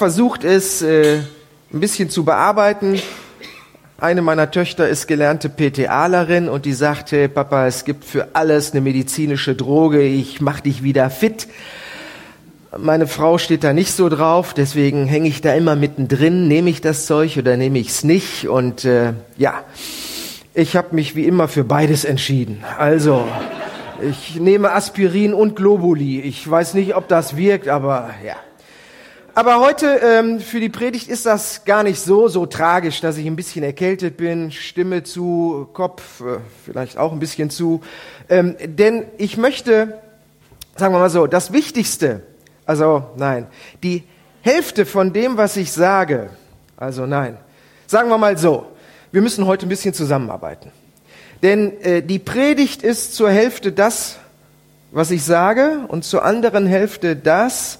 versucht es äh, ein bisschen zu bearbeiten. Eine meiner Töchter ist gelernte PTAlerin und die sagte, Papa, es gibt für alles eine medizinische Droge, ich mach dich wieder fit. Meine Frau steht da nicht so drauf, deswegen hänge ich da immer mittendrin, nehme ich das Zeug oder nehme ich es nicht und äh, ja, ich habe mich wie immer für beides entschieden. Also, ich nehme Aspirin und Globuli. Ich weiß nicht, ob das wirkt, aber ja. Aber heute ähm, für die Predigt ist das gar nicht so, so tragisch, dass ich ein bisschen erkältet bin, Stimme zu, Kopf äh, vielleicht auch ein bisschen zu. Ähm, denn ich möchte, sagen wir mal so, das Wichtigste, also nein, die Hälfte von dem, was ich sage, also nein, sagen wir mal so, wir müssen heute ein bisschen zusammenarbeiten. Denn äh, die Predigt ist zur Hälfte das, was ich sage, und zur anderen Hälfte das,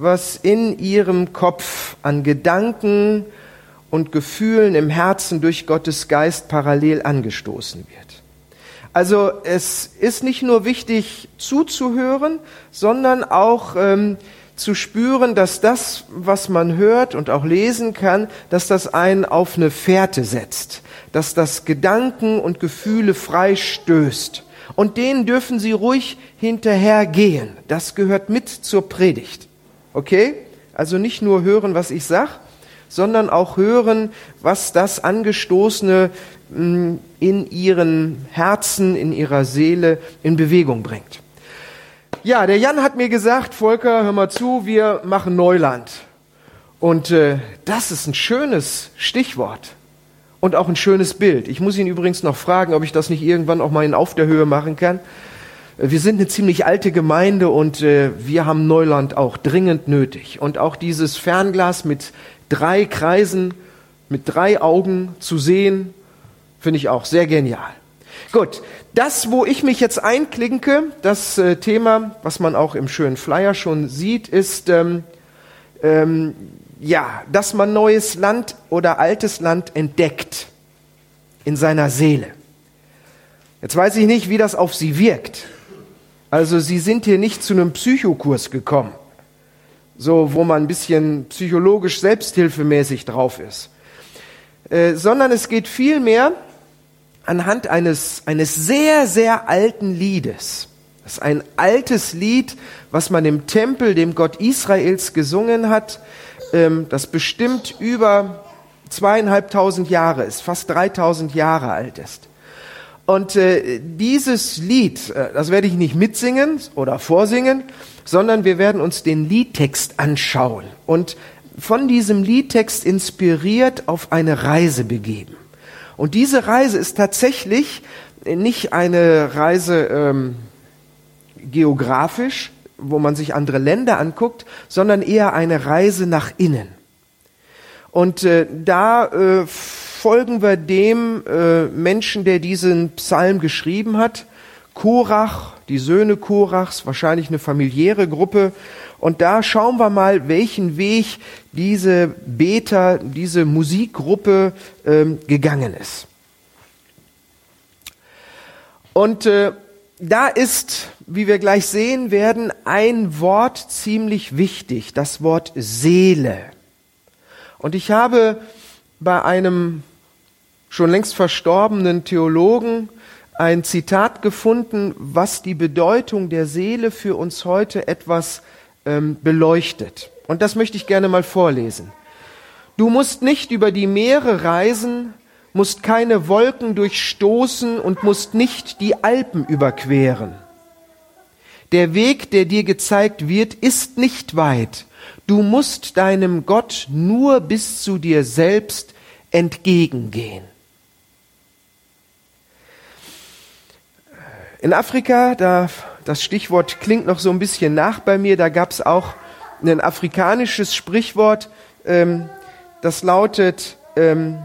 was in ihrem Kopf an Gedanken und Gefühlen im Herzen durch Gottes Geist parallel angestoßen wird. Also es ist nicht nur wichtig zuzuhören, sondern auch ähm, zu spüren, dass das, was man hört und auch lesen kann, dass das einen auf eine Fährte setzt, dass das Gedanken und Gefühle frei stößt. Und denen dürfen Sie ruhig hinterhergehen. Das gehört mit zur Predigt. Okay? Also nicht nur hören, was ich sag, sondern auch hören, was das Angestoßene mm, in ihren Herzen, in ihrer Seele in Bewegung bringt. Ja, der Jan hat mir gesagt, Volker, hör mal zu, wir machen Neuland. Und äh, das ist ein schönes Stichwort und auch ein schönes Bild. Ich muss ihn übrigens noch fragen, ob ich das nicht irgendwann auch mal in Auf der Höhe machen kann. Wir sind eine ziemlich alte Gemeinde und äh, wir haben Neuland auch dringend nötig. Und auch dieses Fernglas mit drei Kreisen, mit drei Augen zu sehen, finde ich auch sehr genial. Gut, das, wo ich mich jetzt einklinke, das äh, Thema, was man auch im schönen Flyer schon sieht, ist, ähm, ähm, ja, dass man neues Land oder altes Land entdeckt in seiner Seele. Jetzt weiß ich nicht, wie das auf Sie wirkt. Also Sie sind hier nicht zu einem Psychokurs gekommen, so wo man ein bisschen psychologisch selbsthilfemäßig drauf ist, äh, sondern es geht vielmehr anhand eines, eines sehr, sehr alten Liedes. Das ist ein altes Lied, was man im Tempel, dem Gott Israels gesungen hat, ähm, das bestimmt über zweieinhalbtausend Jahre ist, fast dreitausend Jahre alt ist. Und äh, dieses Lied, äh, das werde ich nicht mitsingen oder vorsingen, sondern wir werden uns den Liedtext anschauen und von diesem Liedtext inspiriert auf eine Reise begeben. Und diese Reise ist tatsächlich nicht eine Reise ähm, geografisch, wo man sich andere Länder anguckt, sondern eher eine Reise nach innen. Und äh, da äh, folgen wir dem äh, Menschen, der diesen Psalm geschrieben hat. Korach, die Söhne Korachs, wahrscheinlich eine familiäre Gruppe. Und da schauen wir mal, welchen Weg diese Beter, diese Musikgruppe ähm, gegangen ist. Und äh, da ist, wie wir gleich sehen werden, ein Wort ziemlich wichtig, das Wort Seele. Und ich habe bei einem schon längst verstorbenen Theologen ein Zitat gefunden, was die Bedeutung der Seele für uns heute etwas ähm, beleuchtet. Und das möchte ich gerne mal vorlesen. Du musst nicht über die Meere reisen, musst keine Wolken durchstoßen und musst nicht die Alpen überqueren. Der Weg, der dir gezeigt wird, ist nicht weit. Du musst deinem Gott nur bis zu dir selbst entgegengehen. In Afrika, da, das Stichwort klingt noch so ein bisschen nach bei mir, da gab es auch ein afrikanisches Sprichwort, ähm, das lautet, ähm,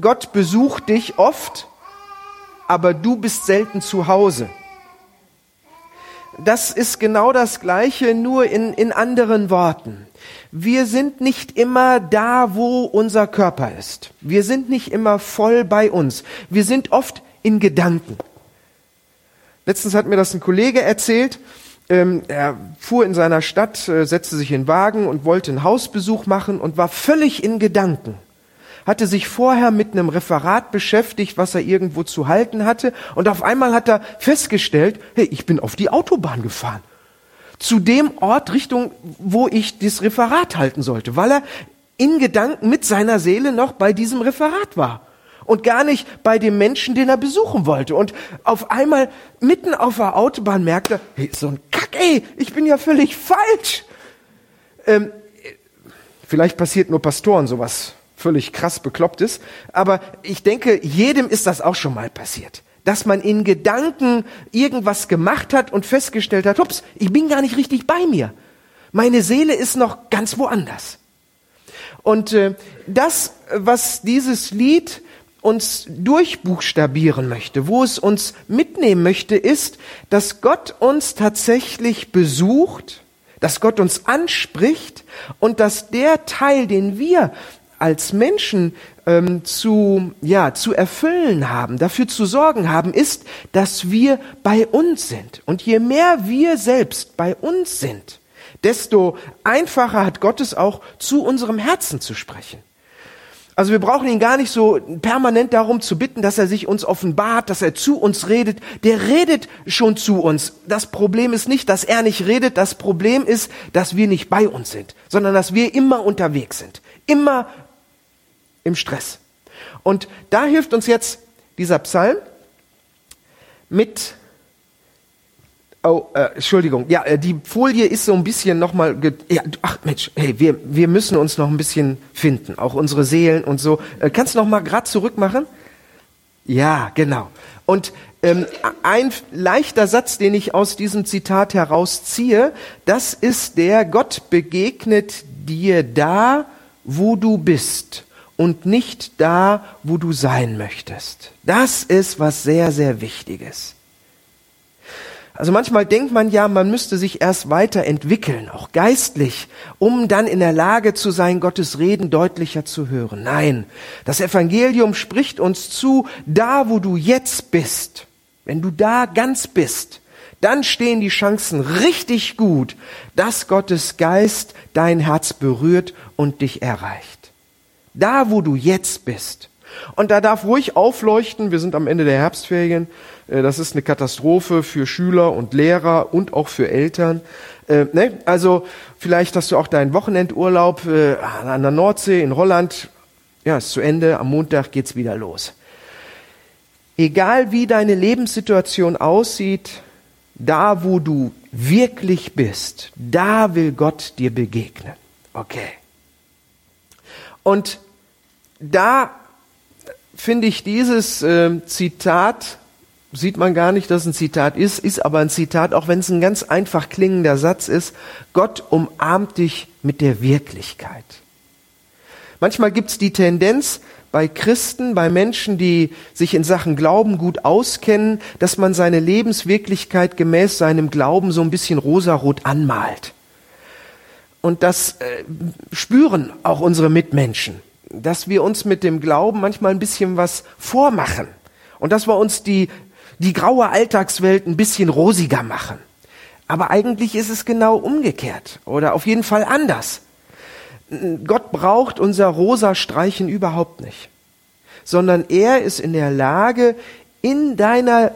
Gott besucht dich oft, aber du bist selten zu Hause. Das ist genau das Gleiche, nur in, in anderen Worten. Wir sind nicht immer da, wo unser Körper ist. Wir sind nicht immer voll bei uns. Wir sind oft in Gedanken. Letztens hat mir das ein Kollege erzählt. ähm, er fuhr in seiner Stadt, äh, setzte sich in den Wagen und wollte einen Hausbesuch machen und war völlig in Gedanken. Hatte sich vorher mit einem Referat beschäftigt, was er irgendwo zu halten hatte. Und auf einmal hat er festgestellt, hey, ich bin auf die Autobahn gefahren. Zu dem Ort Richtung, wo ich das Referat halten sollte, weil er in Gedanken mit seiner Seele noch bei diesem Referat war und gar nicht bei dem Menschen, den er besuchen wollte. Und auf einmal mitten auf der Autobahn merkte er, hey, so ein Kack, ey, ich bin ja völlig falsch. Ähm, vielleicht passiert nur Pastoren sowas völlig krass bekloppt ist, aber ich denke, jedem ist das auch schon mal passiert dass man in Gedanken irgendwas gemacht hat und festgestellt hat, ups, ich bin gar nicht richtig bei mir. Meine Seele ist noch ganz woanders. Und äh, das, was dieses Lied uns durchbuchstabieren möchte, wo es uns mitnehmen möchte, ist, dass Gott uns tatsächlich besucht, dass Gott uns anspricht und dass der Teil, den wir als Menschen ähm, zu, ja, zu erfüllen haben, dafür zu sorgen haben, ist, dass wir bei uns sind. Und je mehr wir selbst bei uns sind, desto einfacher hat Gott es auch, zu unserem Herzen zu sprechen. Also wir brauchen ihn gar nicht so permanent darum zu bitten, dass er sich uns offenbart, dass er zu uns redet. Der redet schon zu uns. Das Problem ist nicht, dass er nicht redet. Das Problem ist, dass wir nicht bei uns sind, sondern dass wir immer unterwegs sind. Immer im Stress. Und da hilft uns jetzt dieser Psalm mit Oh, äh, Entschuldigung. Ja, äh, die Folie ist so ein bisschen nochmal. Ja, ach Mensch, hey, wir, wir müssen uns noch ein bisschen finden, auch unsere Seelen und so. Äh, kannst du noch mal grad zurück machen? Ja, genau. Und ähm, ein leichter Satz, den ich aus diesem Zitat herausziehe, das ist der: Gott begegnet dir da, wo du bist und nicht da, wo du sein möchtest. Das ist was sehr, sehr Wichtiges. Also manchmal denkt man ja, man müsste sich erst weiterentwickeln, auch geistlich, um dann in der Lage zu sein, Gottes Reden deutlicher zu hören. Nein, das Evangelium spricht uns zu, da wo du jetzt bist, wenn du da ganz bist, dann stehen die Chancen richtig gut, dass Gottes Geist dein Herz berührt und dich erreicht. Da wo du jetzt bist. Und da darf ruhig aufleuchten, wir sind am Ende der Herbstferien, äh, das ist eine Katastrophe für Schüler und Lehrer und auch für Eltern. Äh, ne? Also vielleicht hast du auch deinen Wochenendurlaub äh, an der Nordsee in Holland. Ja, ist zu Ende. Am Montag geht's wieder los. Egal wie deine Lebenssituation aussieht, da wo du wirklich bist, da will Gott dir begegnen. Okay. Und da finde ich dieses äh, Zitat sieht man gar nicht, dass es ein Zitat ist, ist aber ein Zitat, auch wenn es ein ganz einfach klingender Satz ist. Gott umarmt dich mit der Wirklichkeit. Manchmal gibt es die Tendenz bei Christen, bei Menschen, die sich in Sachen Glauben gut auskennen, dass man seine Lebenswirklichkeit gemäß seinem Glauben so ein bisschen rosarot anmalt. Und das äh, spüren auch unsere Mitmenschen, dass wir uns mit dem Glauben manchmal ein bisschen was vormachen und dass wir uns die die graue Alltagswelt ein bisschen rosiger machen. Aber eigentlich ist es genau umgekehrt oder auf jeden Fall anders. Gott braucht unser rosa Streichen überhaupt nicht, sondern er ist in der Lage, in deiner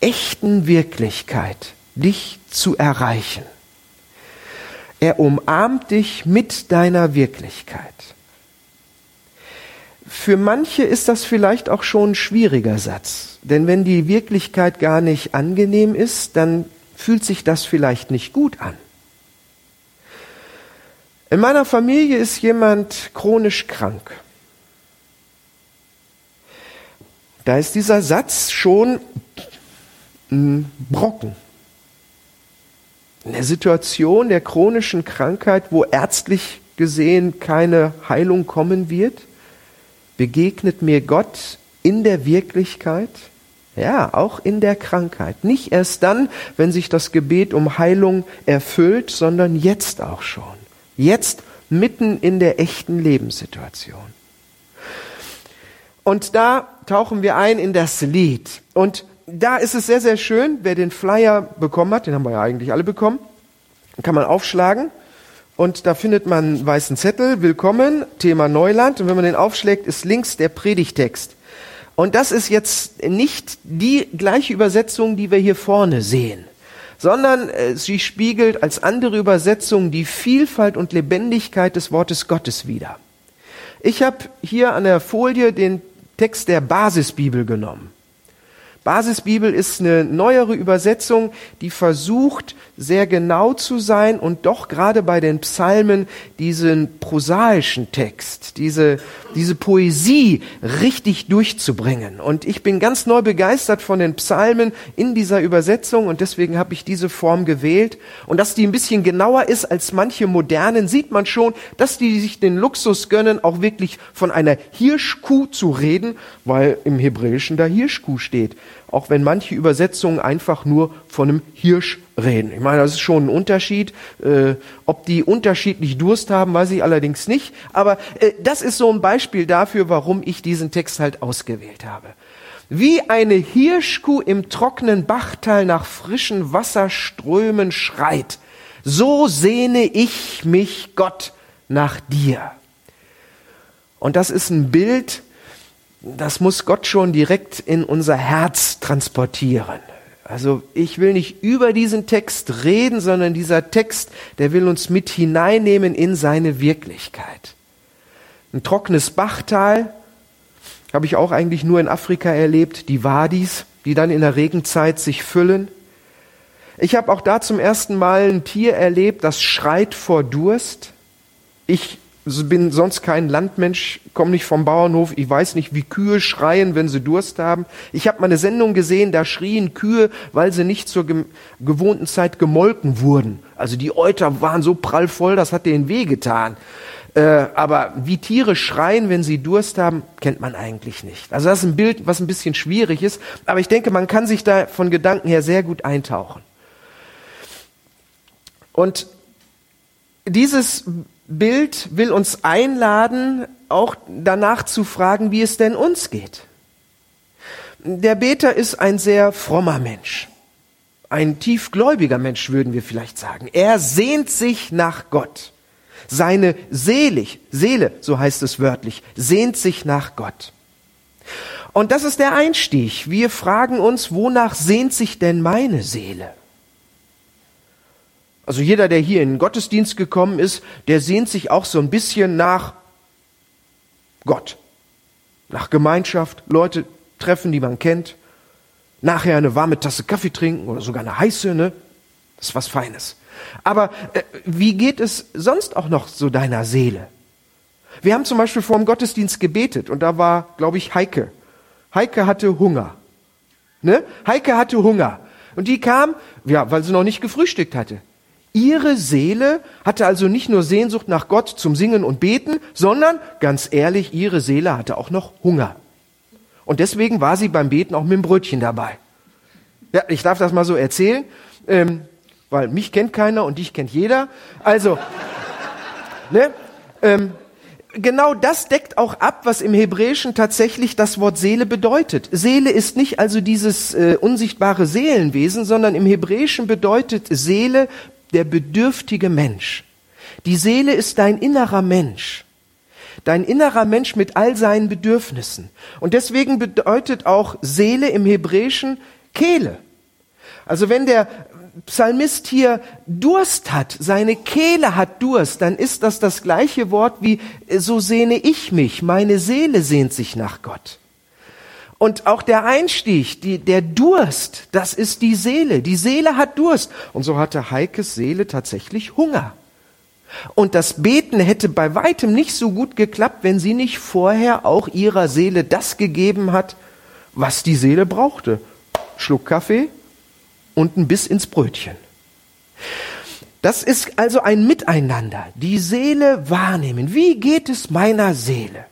echten Wirklichkeit dich zu erreichen. Er umarmt dich mit deiner Wirklichkeit. Für manche ist das vielleicht auch schon ein schwieriger Satz, denn wenn die Wirklichkeit gar nicht angenehm ist, dann fühlt sich das vielleicht nicht gut an. In meiner Familie ist jemand chronisch krank. Da ist dieser Satz schon ein Brocken. In der Situation der chronischen Krankheit, wo ärztlich gesehen keine Heilung kommen wird, begegnet mir Gott in der Wirklichkeit, ja, auch in der Krankheit. Nicht erst dann, wenn sich das Gebet um Heilung erfüllt, sondern jetzt auch schon. Jetzt mitten in der echten Lebenssituation. Und da tauchen wir ein in das Lied. Und da ist es sehr, sehr schön, wer den Flyer bekommen hat, den haben wir ja eigentlich alle bekommen, kann man aufschlagen und da findet man einen weißen Zettel, Willkommen, Thema Neuland und wenn man den aufschlägt, ist links der Predigtext. Und das ist jetzt nicht die gleiche Übersetzung, die wir hier vorne sehen, sondern äh, sie spiegelt als andere Übersetzung die Vielfalt und Lebendigkeit des Wortes Gottes wider. Ich habe hier an der Folie den Text der Basisbibel genommen. Basisbibel ist eine neuere Übersetzung, die versucht, sehr genau zu sein und doch gerade bei den Psalmen diesen prosaischen Text, diese, diese Poesie richtig durchzubringen. Und ich bin ganz neu begeistert von den Psalmen in dieser Übersetzung und deswegen habe ich diese Form gewählt. Und dass die ein bisschen genauer ist als manche modernen, sieht man schon, dass die sich den Luxus gönnen, auch wirklich von einer Hirschkuh zu reden, weil im Hebräischen da Hirschkuh steht auch wenn manche Übersetzungen einfach nur von einem Hirsch reden. Ich meine, das ist schon ein Unterschied. Äh, ob die unterschiedlich Durst haben, weiß ich allerdings nicht. Aber äh, das ist so ein Beispiel dafür, warum ich diesen Text halt ausgewählt habe. Wie eine Hirschkuh im trockenen Bachtal nach frischen Wasserströmen schreit, so sehne ich mich, Gott, nach dir. Und das ist ein Bild, das muss Gott schon direkt in unser Herz transportieren. Also ich will nicht über diesen Text reden, sondern dieser Text, der will uns mit hineinnehmen in seine Wirklichkeit. Ein trockenes Bachtal habe ich auch eigentlich nur in Afrika erlebt, die Wadis, die dann in der Regenzeit sich füllen. Ich habe auch da zum ersten Mal ein Tier erlebt, das schreit vor Durst. Ich bin sonst kein Landmensch, komme nicht vom Bauernhof, ich weiß nicht, wie Kühe schreien, wenn sie Durst haben. Ich habe mal eine Sendung gesehen, da schrien Kühe, weil sie nicht zur gewohnten Zeit gemolken wurden. Also die Euter waren so prallvoll, das hat denen wehgetan. Äh, aber wie Tiere schreien, wenn sie Durst haben, kennt man eigentlich nicht. Also das ist ein Bild, was ein bisschen schwierig ist, aber ich denke, man kann sich da von Gedanken her sehr gut eintauchen. Und dieses Bild will uns einladen, auch danach zu fragen, wie es denn uns geht. Der Beter ist ein sehr frommer Mensch, ein tiefgläubiger Mensch, würden wir vielleicht sagen. Er sehnt sich nach Gott. Seine Selig, Seele, so heißt es wörtlich, sehnt sich nach Gott. Und das ist der Einstieg. Wir fragen uns, wonach sehnt sich denn meine Seele? Also jeder, der hier in den Gottesdienst gekommen ist, der sehnt sich auch so ein bisschen nach Gott, nach Gemeinschaft, Leute treffen, die man kennt, nachher eine warme Tasse Kaffee trinken oder sogar eine heiße, ne? Das ist was Feines. Aber äh, wie geht es sonst auch noch so deiner Seele? Wir haben zum Beispiel vor dem Gottesdienst gebetet und da war, glaube ich, Heike. Heike hatte Hunger. Ne? Heike hatte Hunger. Und die kam, ja, weil sie noch nicht gefrühstückt hatte. Ihre Seele hatte also nicht nur Sehnsucht nach Gott zum Singen und Beten, sondern ganz ehrlich, ihre Seele hatte auch noch Hunger. Und deswegen war sie beim Beten auch mit dem Brötchen dabei. Ja, ich darf das mal so erzählen, ähm, weil mich kennt keiner und dich kennt jeder. Also, ne, ähm, genau das deckt auch ab, was im Hebräischen tatsächlich das Wort Seele bedeutet. Seele ist nicht also dieses äh, unsichtbare Seelenwesen, sondern im Hebräischen bedeutet Seele der bedürftige Mensch. Die Seele ist dein innerer Mensch. Dein innerer Mensch mit all seinen Bedürfnissen. Und deswegen bedeutet auch Seele im Hebräischen Kehle. Also wenn der Psalmist hier Durst hat, seine Kehle hat Durst, dann ist das das gleiche Wort wie so sehne ich mich, meine Seele sehnt sich nach Gott. Und auch der Einstieg, die, der Durst, das ist die Seele. Die Seele hat Durst. Und so hatte Heikes Seele tatsächlich Hunger. Und das Beten hätte bei weitem nicht so gut geklappt, wenn sie nicht vorher auch ihrer Seele das gegeben hat, was die Seele brauchte. Schluck Kaffee und ein Biss ins Brötchen. Das ist also ein Miteinander. Die Seele wahrnehmen. Wie geht es meiner Seele?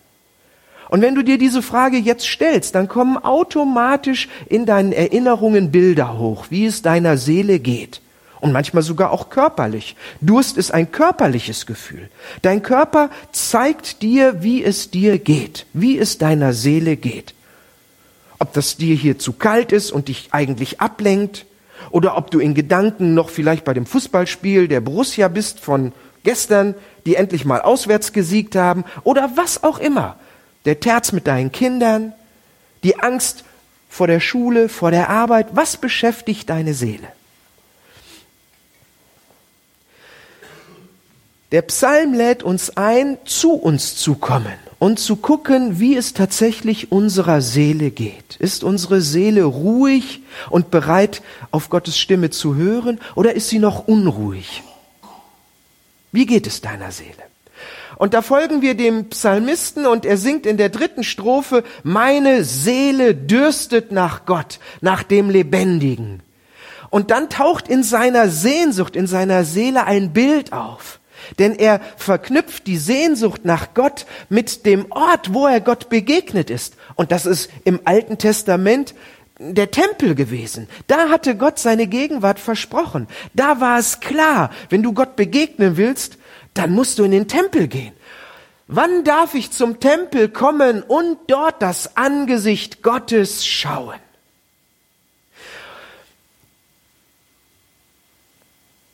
Und wenn du dir diese Frage jetzt stellst, dann kommen automatisch in deinen Erinnerungen Bilder hoch, wie es deiner Seele geht. Und manchmal sogar auch körperlich. Durst ist ein körperliches Gefühl. Dein Körper zeigt dir, wie es dir geht, wie es deiner Seele geht. ob das dir hier zu kalt ist und dich eigentlich ablenkt, oder ob du in Gedanken noch vielleicht bei dem Fußballspiel der Borussia bist von gestern, die endlich mal auswärts gesiegt haben, oder was auch immer. Der Terz mit deinen Kindern, die Angst vor der Schule, vor der Arbeit, was beschäftigt deine Seele? Der Psalm lädt uns ein, zu uns zu kommen und zu gucken, wie es tatsächlich unserer Seele geht. Ist unsere Seele ruhig und bereit, auf Gottes Stimme zu hören, oder ist sie noch unruhig? Wie geht es deiner Seele? Und da folgen wir dem Psalmisten und er singt in der dritten Strophe, meine Seele dürstet nach Gott, nach dem Lebendigen. Und dann taucht in seiner Sehnsucht, in seiner Seele ein Bild auf. Denn er verknüpft die Sehnsucht nach Gott mit dem Ort, wo er Gott begegnet ist. Und das ist im Alten Testament der Tempel gewesen. Da hatte Gott seine Gegenwart versprochen. Da war es klar, wenn du Gott begegnen willst, dann musst du in den Tempel gehen. Wann darf ich zum Tempel kommen und dort das Angesicht Gottes schauen?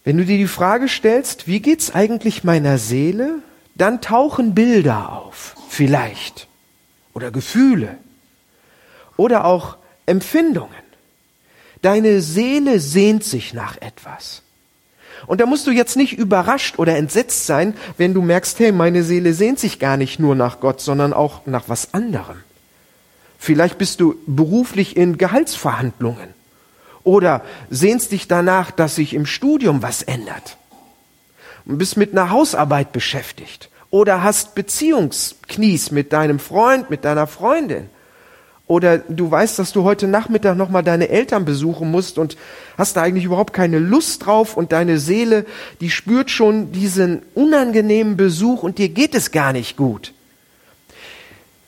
Wenn du dir die Frage stellst, wie geht's eigentlich meiner Seele, dann tauchen Bilder auf, vielleicht, oder Gefühle, oder auch Empfindungen. Deine Seele sehnt sich nach etwas. Und da musst du jetzt nicht überrascht oder entsetzt sein, wenn du merkst, hey, meine Seele sehnt sich gar nicht nur nach Gott, sondern auch nach was anderem. Vielleicht bist du beruflich in Gehaltsverhandlungen oder sehnst dich danach, dass sich im Studium was ändert. Und bist mit einer Hausarbeit beschäftigt. Oder hast Beziehungsknies mit deinem Freund, mit deiner Freundin. Oder du weißt, dass du heute Nachmittag nochmal deine Eltern besuchen musst und hast da eigentlich überhaupt keine Lust drauf und deine Seele, die spürt schon diesen unangenehmen Besuch und dir geht es gar nicht gut.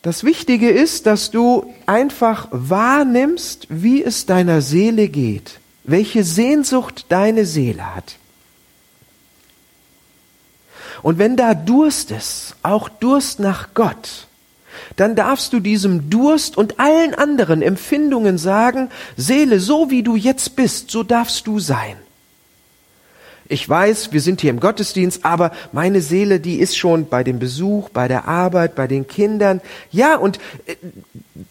Das Wichtige ist, dass du einfach wahrnimmst, wie es deiner Seele geht, welche Sehnsucht deine Seele hat. Und wenn da Durst ist, auch Durst nach Gott, dann darfst du diesem Durst und allen anderen Empfindungen sagen, Seele, so wie du jetzt bist, so darfst du sein. Ich weiß, wir sind hier im Gottesdienst, aber meine Seele, die ist schon bei dem Besuch, bei der Arbeit, bei den Kindern. Ja, und äh,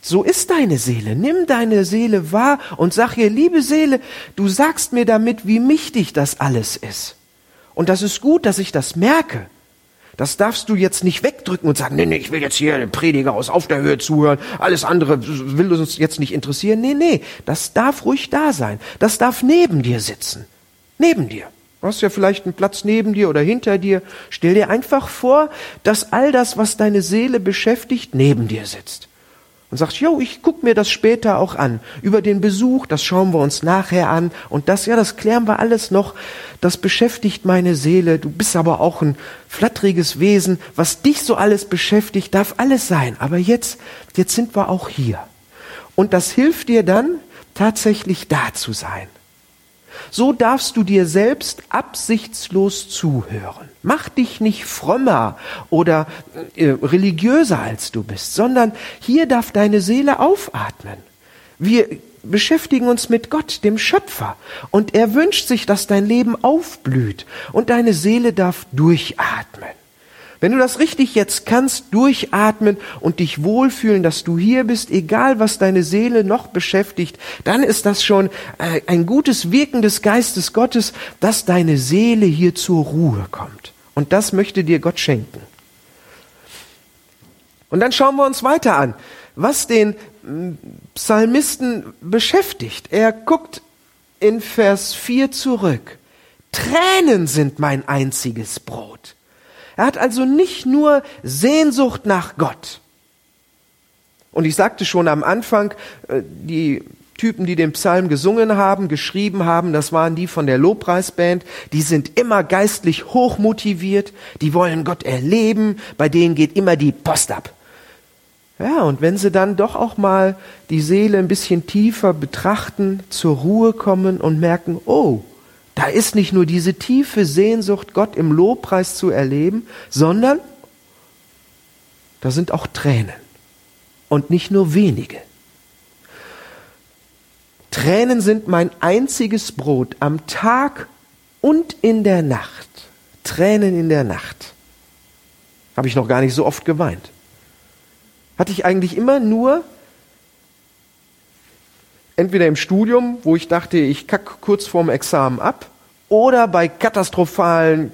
so ist deine Seele. Nimm deine Seele wahr und sag ihr, liebe Seele, du sagst mir damit, wie mächtig das alles ist. Und das ist gut, dass ich das merke. Das darfst du jetzt nicht wegdrücken und sagen, nee, nee, ich will jetzt hier den Prediger aus auf der Höhe zuhören, alles andere will uns jetzt nicht interessieren. Nee, nee, das darf ruhig da sein. Das darf neben dir sitzen. Neben dir. Du hast ja vielleicht einen Platz neben dir oder hinter dir. Stell dir einfach vor, dass all das, was deine Seele beschäftigt, neben dir sitzt. Und sagst, jo, ich guck mir das später auch an. Über den Besuch, das schauen wir uns nachher an. Und das, ja, das klären wir alles noch. Das beschäftigt meine Seele. Du bist aber auch ein flatteriges Wesen. Was dich so alles beschäftigt, darf alles sein. Aber jetzt, jetzt sind wir auch hier. Und das hilft dir dann, tatsächlich da zu sein. So darfst du dir selbst absichtslos zuhören. Mach dich nicht frömmer oder äh, religiöser als du bist, sondern hier darf deine Seele aufatmen. Wir beschäftigen uns mit Gott, dem Schöpfer, und er wünscht sich, dass dein Leben aufblüht und deine Seele darf durchatmen. Wenn du das richtig jetzt kannst, durchatmen und dich wohlfühlen, dass du hier bist, egal was deine Seele noch beschäftigt, dann ist das schon äh, ein gutes Wirken des Geistes Gottes, dass deine Seele hier zur Ruhe kommt. Und das möchte dir Gott schenken. Und dann schauen wir uns weiter an, was den mm, Psalmisten beschäftigt. Er guckt in Vers 4 zurück. Tränen sind mein einziges Brot. Er hat also nicht nur Sehnsucht nach Gott. Und ich sagte schon am Anfang, äh, die Typen, die den Psalm gesungen haben, geschrieben haben, das waren die von der Lobpreisband, die sind immer geistlich hochmotiviert, die wollen Gott erleben, bei denen geht immer die Post ab. Ja, und wenn sie dann doch auch mal die Seele ein bisschen tiefer betrachten, zur Ruhe kommen und merken, oh, da ist nicht nur diese tiefe Sehnsucht, Gott im Lobpreis zu erleben, sondern da sind auch Tränen. Und nicht nur wenige. Tränen sind mein einziges Brot am Tag und in der Nacht. Tränen in der Nacht. Habe ich noch gar nicht so oft geweint. Hatte ich eigentlich immer nur entweder im Studium, wo ich dachte, ich kack kurz vorm Examen ab, oder bei katastrophalen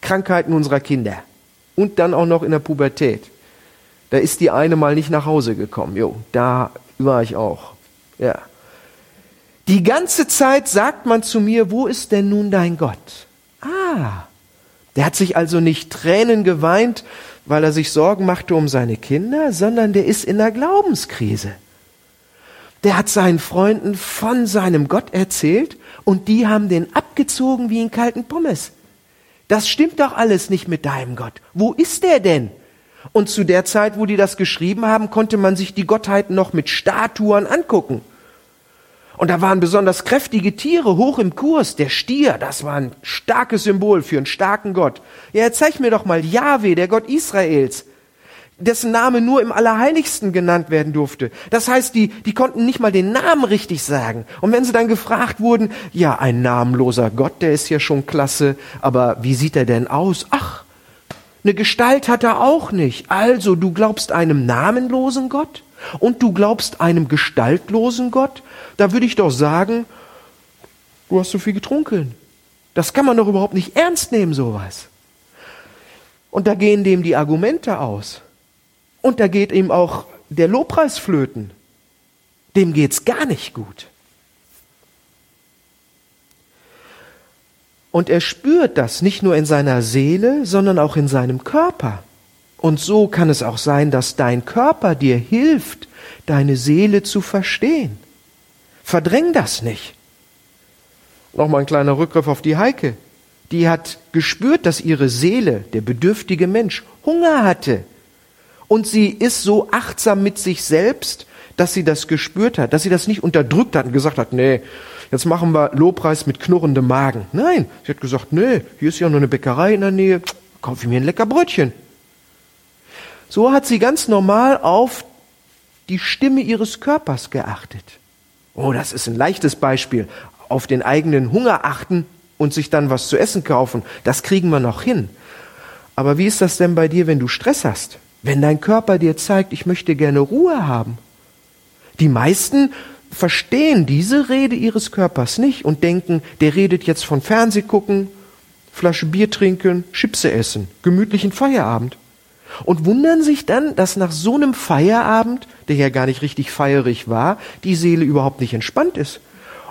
Krankheiten unserer Kinder. Und dann auch noch in der Pubertät. Da ist die eine mal nicht nach Hause gekommen. Jo, da war ich auch. Ja. Die ganze Zeit sagt man zu mir, wo ist denn nun dein Gott? Ah, der hat sich also nicht Tränen geweint, weil er sich Sorgen machte um seine Kinder, sondern der ist in der Glaubenskrise. Der hat seinen Freunden von seinem Gott erzählt und die haben den abgezogen wie in kalten Pommes. Das stimmt doch alles nicht mit deinem Gott. Wo ist der denn? Und zu der Zeit, wo die das geschrieben haben, konnte man sich die Gottheiten noch mit Statuen angucken. Und da waren besonders kräftige Tiere hoch im Kurs. Der Stier, das war ein starkes Symbol für einen starken Gott. Ja, zeig mir doch mal Yahweh, der Gott Israels, dessen Name nur im Allerheiligsten genannt werden durfte. Das heißt, die, die konnten nicht mal den Namen richtig sagen. Und wenn sie dann gefragt wurden, ja, ein namenloser Gott, der ist ja schon klasse, aber wie sieht er denn aus? Ach, eine Gestalt hat er auch nicht. Also, du glaubst einem namenlosen Gott? Und du glaubst einem gestaltlosen Gott? Da würde ich doch sagen, du hast so viel getrunken. Das kann man doch überhaupt nicht ernst nehmen, sowas. Und da gehen dem die Argumente aus. Und da geht ihm auch der Lobpreis flöten. Dem geht's gar nicht gut. Und er spürt das nicht nur in seiner Seele, sondern auch in seinem Körper. Und so kann es auch sein, dass dein Körper dir hilft, deine Seele zu verstehen. Verdräng das nicht. Nochmal ein kleiner Rückgriff auf die Heike. Die hat gespürt, dass ihre Seele, der bedürftige Mensch, Hunger hatte. Und sie ist so achtsam mit sich selbst, dass sie das gespürt hat, dass sie das nicht unterdrückt hat und gesagt hat, nee, jetzt machen wir Lobpreis mit knurrendem Magen. Nein, sie hat gesagt, nee, hier ist ja nur eine Bäckerei in der Nähe, kaufe ich mir ein lecker Brötchen. So hat sie ganz normal auf die Stimme ihres Körpers geachtet. Oh, das ist ein leichtes Beispiel. Auf den eigenen Hunger achten und sich dann was zu essen kaufen, das kriegen wir noch hin. Aber wie ist das denn bei dir, wenn du Stress hast? Wenn dein Körper dir zeigt, ich möchte gerne Ruhe haben? Die meisten verstehen diese Rede ihres Körpers nicht und denken, der redet jetzt von Fernseh gucken, Flasche Bier trinken, Chipse essen, gemütlichen Feierabend und wundern sich dann, dass nach so einem Feierabend, der ja gar nicht richtig feierig war, die Seele überhaupt nicht entspannt ist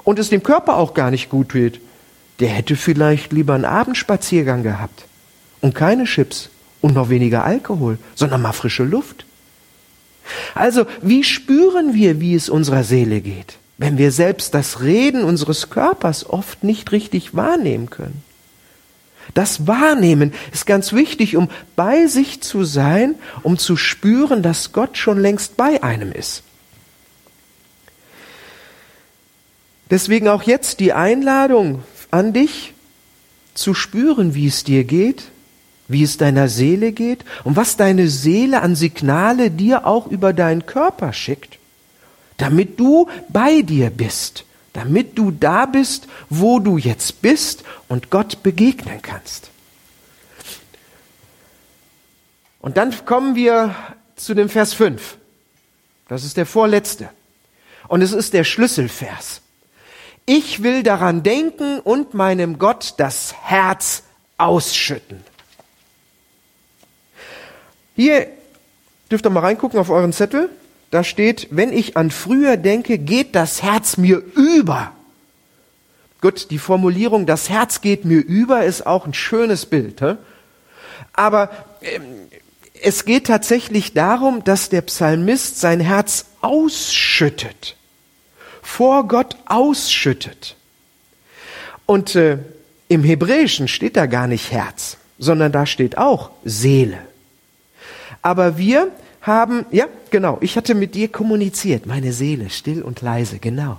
und es dem Körper auch gar nicht gut wird. Der hätte vielleicht lieber einen Abendspaziergang gehabt und keine Chips und noch weniger Alkohol, sondern mal frische Luft. Also, wie spüren wir, wie es unserer Seele geht, wenn wir selbst das Reden unseres Körpers oft nicht richtig wahrnehmen können? Das Wahrnehmen ist ganz wichtig, um bei sich zu sein, um zu spüren, dass Gott schon längst bei einem ist. Deswegen auch jetzt die Einladung an dich, zu spüren, wie es dir geht, wie es deiner Seele geht und was deine Seele an Signale dir auch über deinen Körper schickt, damit du bei dir bist damit du da bist, wo du jetzt bist und Gott begegnen kannst. Und dann kommen wir zu dem Vers 5. Das ist der vorletzte. Und es ist der Schlüsselvers. Ich will daran denken und meinem Gott das Herz ausschütten. Hier dürft ihr mal reingucken auf euren Zettel da steht, wenn ich an früher denke, geht das Herz mir über. Gut, die Formulierung, das Herz geht mir über, ist auch ein schönes Bild. He? Aber ähm, es geht tatsächlich darum, dass der Psalmist sein Herz ausschüttet, vor Gott ausschüttet. Und äh, im Hebräischen steht da gar nicht Herz, sondern da steht auch Seele. Aber wir haben, ja, genau, ich hatte mit dir kommuniziert, meine Seele, still und leise, genau.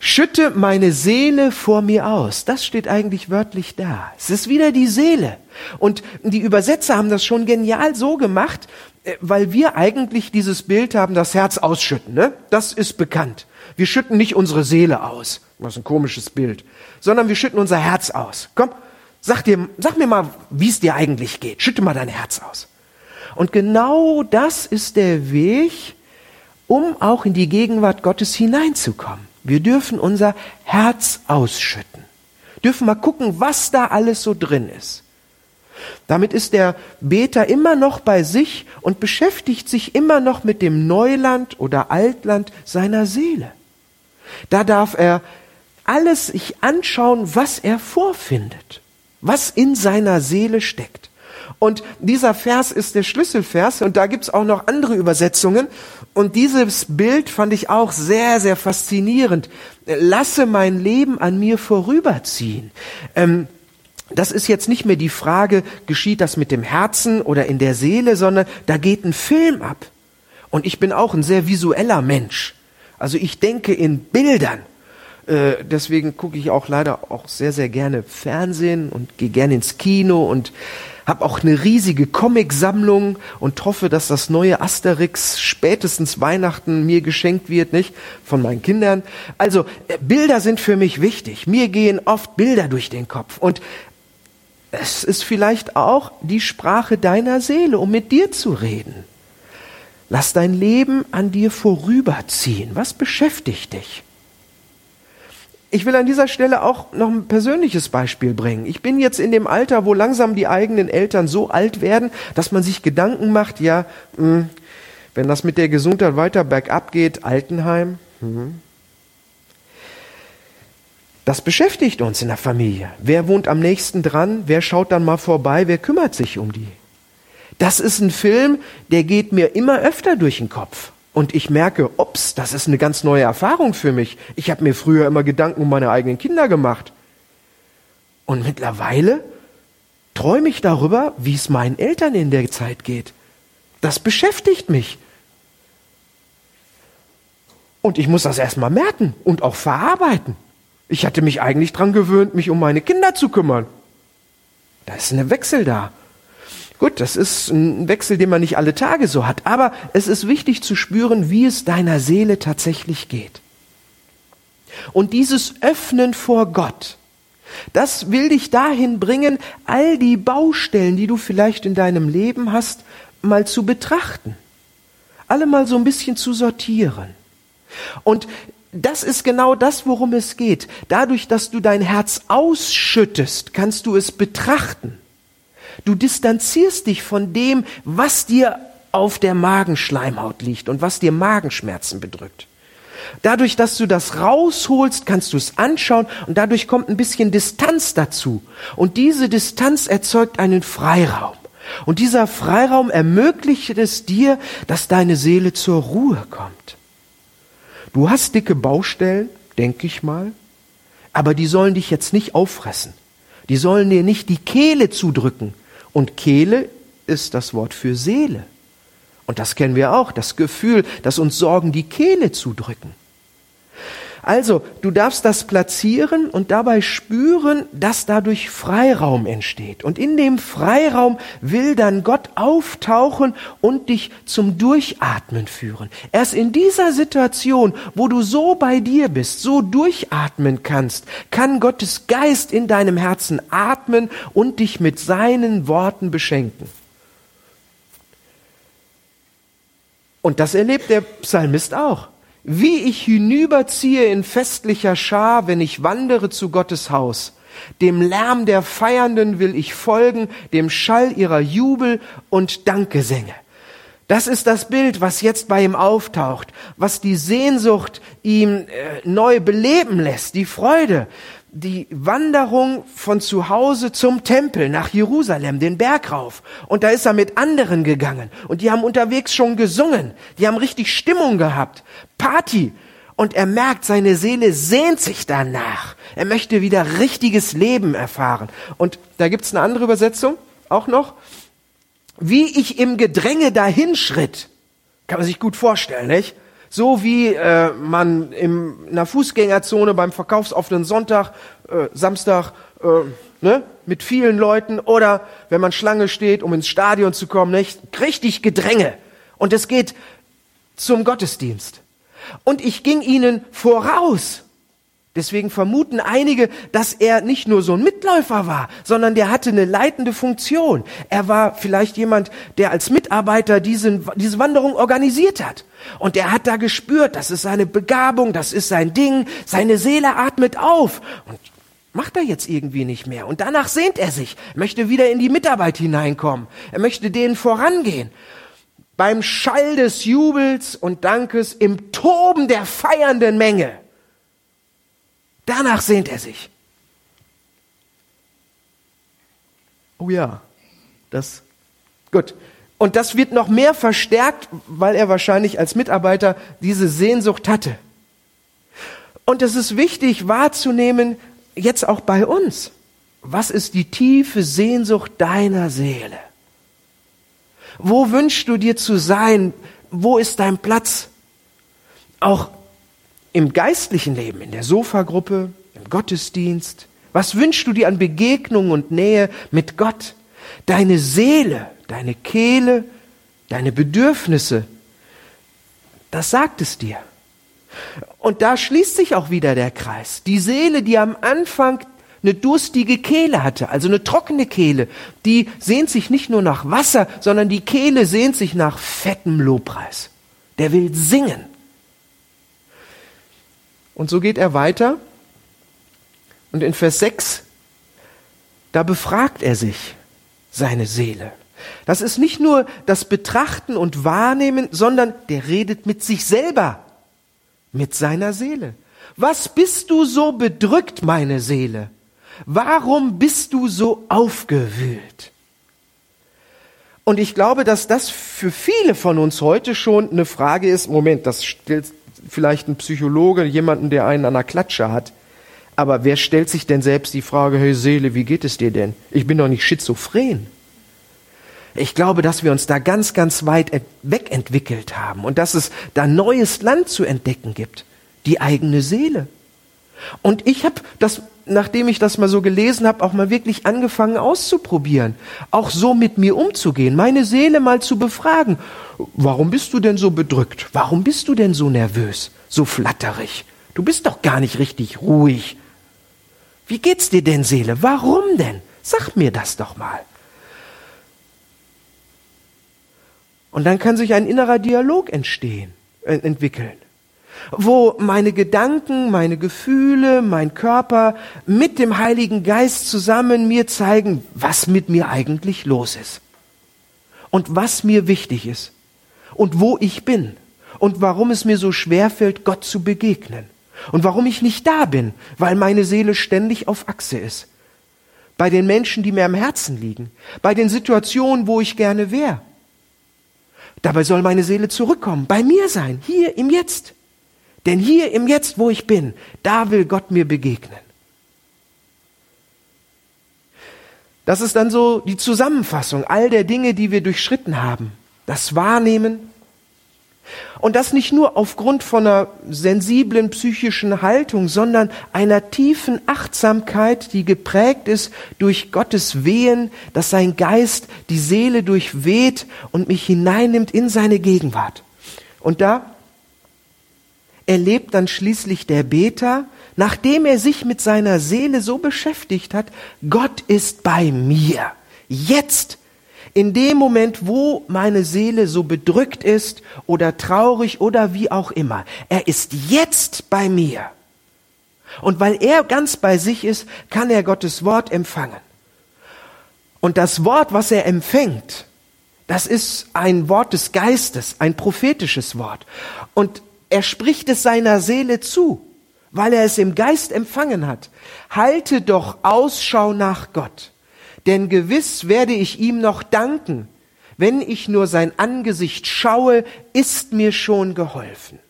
Schütte meine Seele vor mir aus. Das steht eigentlich wörtlich da. Es ist wieder die Seele. Und die Übersetzer haben das schon genial so gemacht, äh, weil wir eigentlich dieses Bild haben, das Herz ausschütten. Ne? Das ist bekannt. Wir schütten nicht unsere Seele aus, was ein komisches Bild, sondern wir schütten unser Herz aus. Komm, sag, dir, sag mir mal, wie es dir eigentlich geht. Schütte mal dein Herz aus. Und genau das ist der Weg, um auch in die Gegenwart Gottes hineinzukommen. Wir dürfen unser Herz ausschütten. Dürfen mal gucken, was da alles so drin ist. Damit ist der Beter immer noch bei sich und beschäftigt sich immer noch mit dem Neuland oder Altland seiner Seele. Da darf er alles sich anschauen, was er vorfindet, was in seiner Seele steckt. Und dieser Vers ist der Schlüsselvers und da gibt's auch noch andere Übersetzungen. Und dieses Bild fand ich auch sehr, sehr faszinierend. Lasse mein Leben an mir vorüberziehen. Ähm, das ist jetzt nicht mehr die Frage, geschieht das mit dem Herzen oder in der Seele, sondern da geht ein Film ab. Und ich bin auch ein sehr visueller Mensch. Also ich denke in Bildern. Äh, deswegen gucke ich auch leider auch sehr, sehr gerne Fernsehen und gehe gerne ins Kino und habe auch eine riesige Comicsammlung und hoffe, dass das neue Asterix spätestens Weihnachten mir geschenkt wird, nicht? Von meinen Kindern. Also, äh, Bilder sind für mich wichtig. Mir gehen oft Bilder durch den Kopf. Und es ist vielleicht auch die Sprache deiner Seele, um mit dir zu reden. Lass dein Leben an dir vorüberziehen. Was beschäftigt dich? Ich will an dieser Stelle auch noch ein persönliches Beispiel bringen. Ich bin jetzt in dem Alter, wo langsam die eigenen Eltern so alt werden, dass man sich Gedanken macht, ja, hm, wenn das mit der Gesundheit weiter bergab geht, Altenheim. Hm. Das beschäftigt uns in der Familie. Wer wohnt am nächsten dran? Wer schaut dann mal vorbei? Wer kümmert sich um die? Das ist ein Film, der geht mir immer öfter durch den Kopf. Und ich merke, ups, das ist eine ganz neue Erfahrung für mich. Ich habe mir früher immer Gedanken um meine eigenen Kinder gemacht. Und mittlerweile träume ich darüber, wie es meinen Eltern in der Zeit geht. Das beschäftigt mich. Und ich muss das erstmal merken und auch verarbeiten. Ich hatte mich eigentlich dran gewöhnt, mich um meine Kinder zu kümmern. Da ist ein Wechsel da. Gut, das ist ein Wechsel, den man nicht alle Tage so hat, aber es ist wichtig zu spüren, wie es deiner Seele tatsächlich geht. Und dieses Öffnen vor Gott, das will dich dahin bringen, all die Baustellen, die du vielleicht in deinem Leben hast, mal zu betrachten. Alle mal so ein bisschen zu sortieren. Und das ist genau das, worum es geht. Dadurch, dass du dein Herz ausschüttest, kannst du es betrachten. Du distanzierst dich von dem, was dir auf der Magenschleimhaut liegt und was dir Magenschmerzen bedrückt. Dadurch, dass du das rausholst, kannst du es anschauen und dadurch kommt ein bisschen Distanz dazu. Und diese Distanz erzeugt einen Freiraum. Und dieser Freiraum ermöglicht es dir, dass deine Seele zur Ruhe kommt. Du hast dicke Baustellen, denke ich mal, aber die sollen dich jetzt nicht auffressen. Die sollen dir nicht die Kehle zudrücken. Und Kehle ist das Wort für Seele. Und das kennen wir auch, das Gefühl, dass uns Sorgen die Kehle zudrücken. Also, du darfst das platzieren und dabei spüren, dass dadurch Freiraum entsteht. Und in dem Freiraum will dann Gott auftauchen und dich zum Durchatmen führen. Erst in dieser Situation, wo du so bei dir bist, so durchatmen kannst, kann Gottes Geist in deinem Herzen atmen und dich mit seinen Worten beschenken. Und das erlebt der Psalmist auch. Wie ich hinüberziehe in festlicher Schar, wenn ich wandere zu Gottes Haus. Dem Lärm der Feiernden will ich folgen, dem Schall ihrer Jubel und Dankgesänge. Das ist das Bild, was jetzt bei ihm auftaucht, was die Sehnsucht ihm äh, neu beleben lässt, die Freude die Wanderung von zu Hause zum Tempel nach Jerusalem, den Berg rauf. Und da ist er mit anderen gegangen. Und die haben unterwegs schon gesungen. Die haben richtig Stimmung gehabt. Party. Und er merkt, seine Seele sehnt sich danach. Er möchte wieder richtiges Leben erfahren. Und da gibt's eine andere Übersetzung auch noch. Wie ich im Gedränge dahinschritt. Kann man sich gut vorstellen, nicht? So wie äh, man in einer Fußgängerzone beim verkaufsoffenen Sonntag, äh, Samstag, äh, ne, mit vielen Leuten oder wenn man Schlange steht, um ins Stadion zu kommen, nicht? richtig Gedränge. Und es geht zum Gottesdienst. Und ich ging ihnen voraus. Deswegen vermuten einige, dass er nicht nur so ein Mitläufer war, sondern der hatte eine leitende Funktion. Er war vielleicht jemand, der als Mitarbeiter diesen, diese Wanderung organisiert hat. Und er hat da gespürt, das ist seine Begabung, das ist sein Ding, seine Seele atmet auf. Und macht er jetzt irgendwie nicht mehr. Und danach sehnt er sich, möchte wieder in die Mitarbeit hineinkommen. Er möchte denen vorangehen. Beim Schall des Jubels und Dankes, im Toben der feiernden Menge Danach sehnt er sich. Oh ja, das, gut. Und das wird noch mehr verstärkt, weil er wahrscheinlich als Mitarbeiter diese Sehnsucht hatte. Und es ist wichtig wahrzunehmen, jetzt auch bei uns. Was ist die tiefe Sehnsucht deiner Seele? Wo wünschst du dir zu sein? Wo ist dein Platz? Auch im geistlichen Leben, in der Sofagruppe, im Gottesdienst? Was wünschst du dir an Begegnung und Nähe mit Gott? Deine Seele, deine Kehle, deine Bedürfnisse, das sagt es dir. Und da schließt sich auch wieder der Kreis. Die Seele, die am Anfang eine durstige Kehle hatte, also eine trockene Kehle, die sehnt sich nicht nur nach Wasser, sondern die Kehle sehnt sich nach fettem Lobpreis. Der will singen. Und so geht er weiter. Und in Vers 6, da befragt er sich seine Seele. Das ist nicht nur das Betrachten und Wahrnehmen, sondern der redet mit sich selber, mit seiner Seele. Was bist du so bedrückt, meine Seele? Warum bist du so aufgewühlt? Und ich glaube, dass das für viele von uns heute schon eine Frage ist. Moment, das stellt vielleicht ein Psychologe, jemanden, der einen an der Klatsche hat. Aber wer stellt sich denn selbst die Frage, hey Seele, wie geht es dir denn? Ich bin doch nicht schizophren. Ich glaube, dass wir uns da ganz, ganz weit wegentwickelt haben und dass es da neues Land zu entdecken gibt. Die eigene Seele. Und ich habe das, nachdem ich das mal so gelesen habe, auch mal wirklich angefangen auszuprobieren, auch so mit mir umzugehen, meine Seele mal zu befragen. Warum bist du denn so bedrückt? Warum bist du denn so nervös, so flatterig? Du bist doch gar nicht richtig ruhig. Wie geht's dir denn, Seele? Warum denn? Sag mir das doch mal. Und dann kann sich ein innerer Dialog entstehen, äh, entwickeln wo meine Gedanken, meine Gefühle, mein Körper mit dem Heiligen Geist zusammen mir zeigen, was mit mir eigentlich los ist. Und was mir wichtig ist. Und wo ich bin. Und warum es mir so schwer fällt, Gott zu begegnen. Und warum ich nicht da bin, weil meine Seele ständig auf Achse ist. Bei den Menschen, die mir am Herzen liegen, bei den Situationen, wo ich gerne wäre. Dabei soll meine Seele zurückkommen, bei mir sein, hier im Jetzt. Denn hier im Jetzt, wo ich bin, da will Gott mir begegnen. Das ist dann so die Zusammenfassung all der Dinge, die wir durchschritten haben. Das Wahrnehmen. Und das nicht nur aufgrund von einer sensiblen psychischen Haltung, sondern einer tiefen Achtsamkeit, die geprägt ist durch Gottes Wehen, dass sein Geist die Seele durchweht und mich hineinnimmt in seine Gegenwart. Und da erlebt dann schließlich der Beter, nachdem er sich mit seiner Seele so beschäftigt hat, Gott ist bei mir. Jetzt, in dem Moment, wo meine Seele so bedrückt ist oder traurig oder wie auch immer. Er ist jetzt bei mir. Und weil er ganz bei sich ist, kann er Gottes Wort empfangen. Und das Wort, was er empfängt, das ist ein Wort des Geistes, ein prophetisches Wort. Und er spricht es seiner Seele zu, weil er es im Geist empfangen hat. Halte doch Ausschau nach Gott, denn gewiss werde ich ihm noch danken. Wenn ich nur sein Angesicht schaue, ist mir schon geholfen.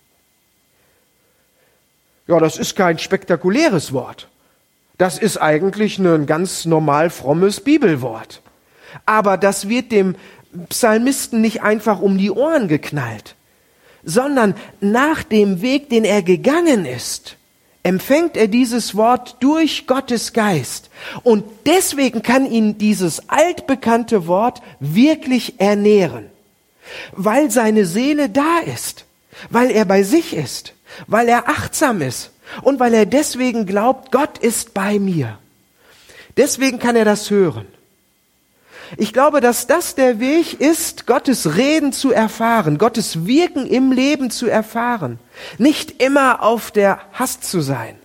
Ja, das ist kein spektakuläres Wort. Das ist eigentlich ein ganz normal frommes Bibelwort. Aber das wird dem Psalmisten nicht einfach um die Ohren geknallt sondern nach dem Weg, den er gegangen ist, empfängt er dieses Wort durch Gottes Geist. Und deswegen kann ihn dieses altbekannte Wort wirklich ernähren, weil seine Seele da ist. weil er bei sich ist, weil er achtsam ist und weil er deswegen glaubt, Gott ist bei mir. Deswegen kann er das hören. Ich glaube, dass das der Weg ist, Gottes Reden zu erfahren, Gottes Wirken im Leben zu erfahren. Nicht immer auf der Hast zu sein.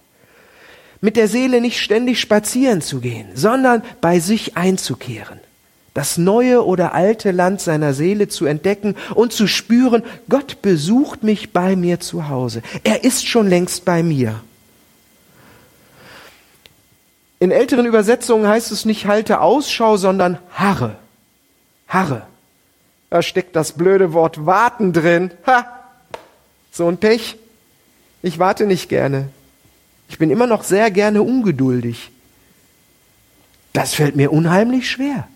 Mit der Seele nicht ständig spazieren zu gehen, sondern bei sich einzukehren. Das neue oder alte Land seiner Seele zu entdecken und zu spüren, Gott besucht mich bei mir zu Hause. Er ist schon längst bei mir. In älteren Übersetzungen heißt es nicht halte Ausschau, sondern harre. Harre. Da steckt das blöde Wort warten drin. Ha! So ein Pech. Ich warte nicht gerne. Ich bin immer noch sehr gerne ungeduldig. Das fällt mir unheimlich schwer.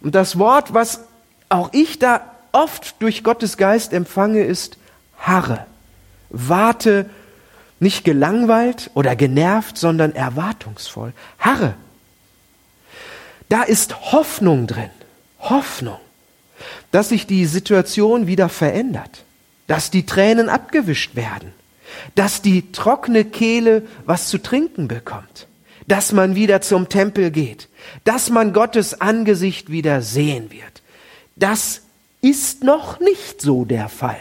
Und das Wort, was auch ich da oft durch Gottes Geist empfange, ist harre. Warte nicht gelangweilt oder genervt, sondern erwartungsvoll. Harre. Da ist Hoffnung drin. Hoffnung. Dass sich die Situation wieder verändert. Dass die Tränen abgewischt werden. Dass die trockene Kehle was zu trinken bekommt. Dass man wieder zum Tempel geht. Dass man Gottes Angesicht wieder sehen wird. Das ist noch nicht so der Fall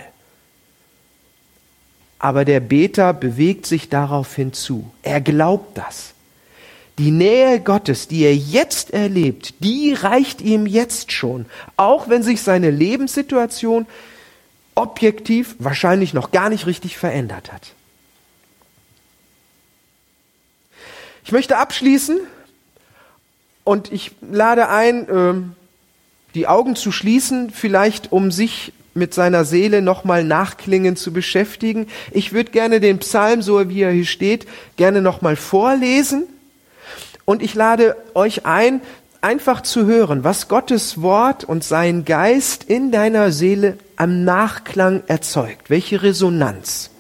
aber der Beter bewegt sich darauf hinzu. Er glaubt das. Die Nähe Gottes, die er jetzt erlebt, die reicht ihm jetzt schon, auch wenn sich seine Lebenssituation objektiv wahrscheinlich noch gar nicht richtig verändert hat. Ich möchte abschließen und ich lade ein, ähm, die Augen zu schließen, vielleicht um sich mit seiner Seele nochmal nachklingen zu beschäftigen. Ich würde gerne den Psalm, so wie er hier steht, gerne nochmal vorlesen. Und ich lade euch ein, einfach zu hören, was Gottes Wort und sein Geist in deiner Seele am Nachklang erzeugt. Welche Resonanz,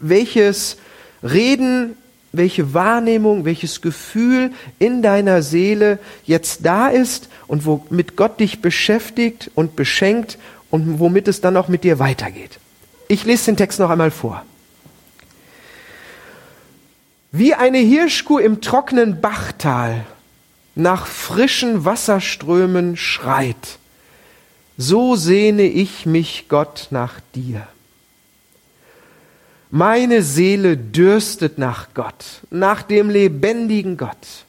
welches Reden, welche Wahrnehmung, welches Gefühl in deiner Seele jetzt da ist und womit Gott dich beschäftigt und beschenkt und womit es dann auch mit dir weitergeht. Ich lese den Text noch einmal vor. Wie eine Hirschkuh im trockenen Bachtal nach frischen Wasserströmen schreit, so sehne ich mich Gott nach dir. Meine Seele dürstet nach Gott, nach dem lebendigen Gott.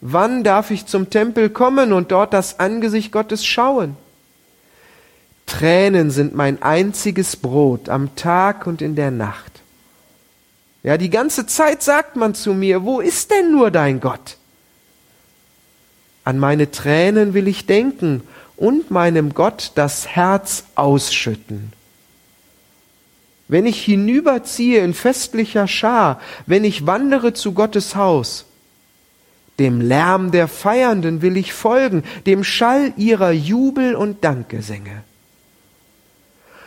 Wann darf ich zum Tempel kommen und dort das Angesicht Gottes schauen? Tränen sind mein einziges Brot am Tag und in der Nacht. Ja, die ganze Zeit sagt man zu mir, wo ist denn nur dein Gott? An meine Tränen will ich denken und meinem Gott das Herz ausschütten. Wenn ich hinüberziehe in festlicher Schar, wenn ich wandere zu Gottes Haus, dem Lärm der Feiernden will ich folgen, dem Schall ihrer Jubel und Dankgesänge.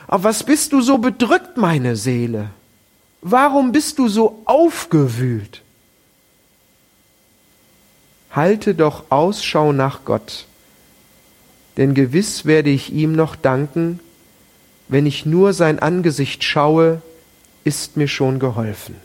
Auf was bist du so bedrückt, meine Seele? Warum bist du so aufgewühlt? Halte doch Ausschau nach Gott, denn gewiss werde ich ihm noch danken, wenn ich nur sein Angesicht schaue, ist mir schon geholfen.